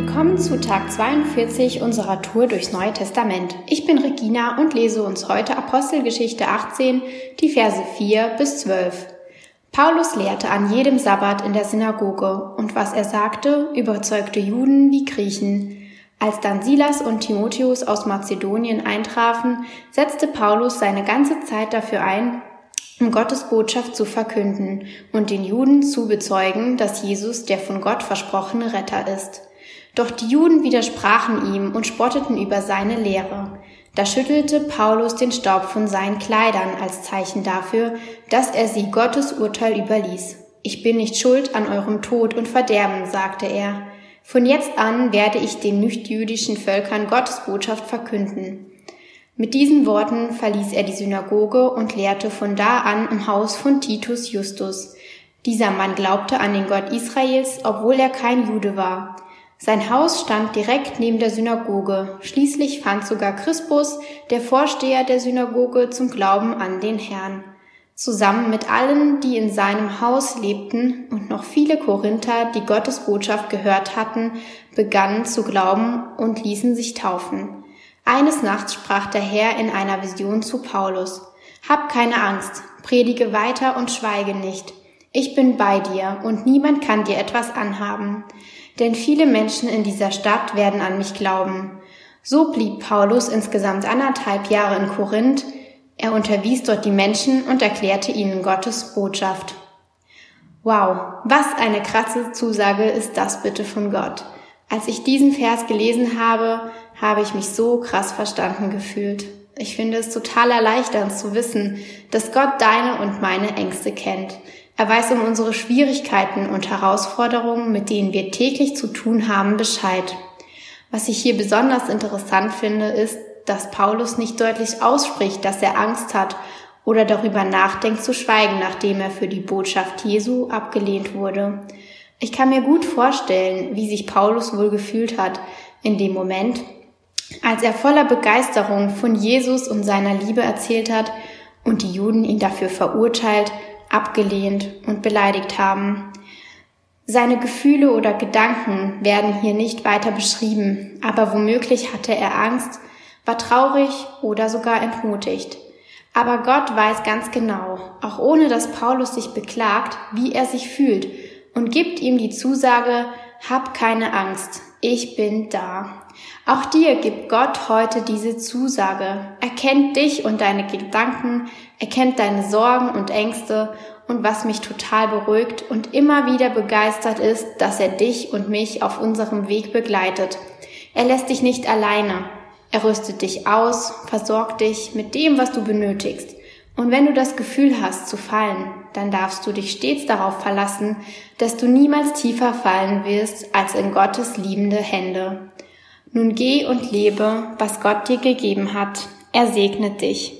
Willkommen zu Tag 42 unserer Tour durchs Neue Testament. Ich bin Regina und lese uns heute Apostelgeschichte 18, die Verse 4 bis 12. Paulus lehrte an jedem Sabbat in der Synagoge und was er sagte, überzeugte Juden wie Griechen. Als dann Silas und Timotheus aus Mazedonien eintrafen, setzte Paulus seine ganze Zeit dafür ein, um Gottes Botschaft zu verkünden und den Juden zu bezeugen, dass Jesus der von Gott versprochene Retter ist. Doch die Juden widersprachen ihm und spotteten über seine Lehre. Da schüttelte Paulus den Staub von seinen Kleidern als Zeichen dafür, dass er sie Gottes Urteil überließ. Ich bin nicht schuld an eurem Tod und Verderben, sagte er. Von jetzt an werde ich den nichtjüdischen Völkern Gottes Botschaft verkünden. Mit diesen Worten verließ er die Synagoge und lehrte von da an im Haus von Titus Justus. Dieser Mann glaubte an den Gott Israels, obwohl er kein Jude war. Sein Haus stand direkt neben der Synagoge. Schließlich fand sogar Crispus, der Vorsteher der Synagoge, zum Glauben an den Herrn zusammen mit allen, die in seinem Haus lebten, und noch viele Korinther, die Gottes Botschaft gehört hatten, begannen zu glauben und ließen sich taufen. Eines Nachts sprach der Herr in einer Vision zu Paulus, Hab keine Angst, predige weiter und schweige nicht. Ich bin bei dir und niemand kann dir etwas anhaben. Denn viele Menschen in dieser Stadt werden an mich glauben. So blieb Paulus insgesamt anderthalb Jahre in Korinth, er unterwies dort die Menschen und erklärte ihnen Gottes Botschaft. Wow, was eine krasse Zusage ist das bitte von Gott. Als ich diesen Vers gelesen habe, habe ich mich so krass verstanden gefühlt. Ich finde es total erleichternd zu wissen, dass Gott deine und meine Ängste kennt. Er weiß um unsere Schwierigkeiten und Herausforderungen, mit denen wir täglich zu tun haben, Bescheid. Was ich hier besonders interessant finde, ist, dass Paulus nicht deutlich ausspricht, dass er Angst hat oder darüber nachdenkt zu schweigen, nachdem er für die Botschaft Jesu abgelehnt wurde. Ich kann mir gut vorstellen, wie sich Paulus wohl gefühlt hat in dem Moment, als er voller Begeisterung von Jesus und seiner Liebe erzählt hat und die Juden ihn dafür verurteilt, abgelehnt und beleidigt haben. Seine Gefühle oder Gedanken werden hier nicht weiter beschrieben, aber womöglich hatte er Angst, war traurig oder sogar entmutigt. Aber Gott weiß ganz genau, auch ohne dass Paulus sich beklagt, wie er sich fühlt und gibt ihm die Zusage, hab keine Angst, ich bin da. Auch dir gibt Gott heute diese Zusage. Er kennt dich und deine Gedanken, er kennt deine Sorgen und Ängste und was mich total beruhigt und immer wieder begeistert ist, dass er dich und mich auf unserem Weg begleitet. Er lässt dich nicht alleine. Er rüstet dich aus, versorgt dich mit dem, was du benötigst. Und wenn du das Gefühl hast zu fallen, dann darfst du dich stets darauf verlassen, dass du niemals tiefer fallen wirst als in Gottes liebende Hände. Nun geh und lebe, was Gott dir gegeben hat. Er segnet dich.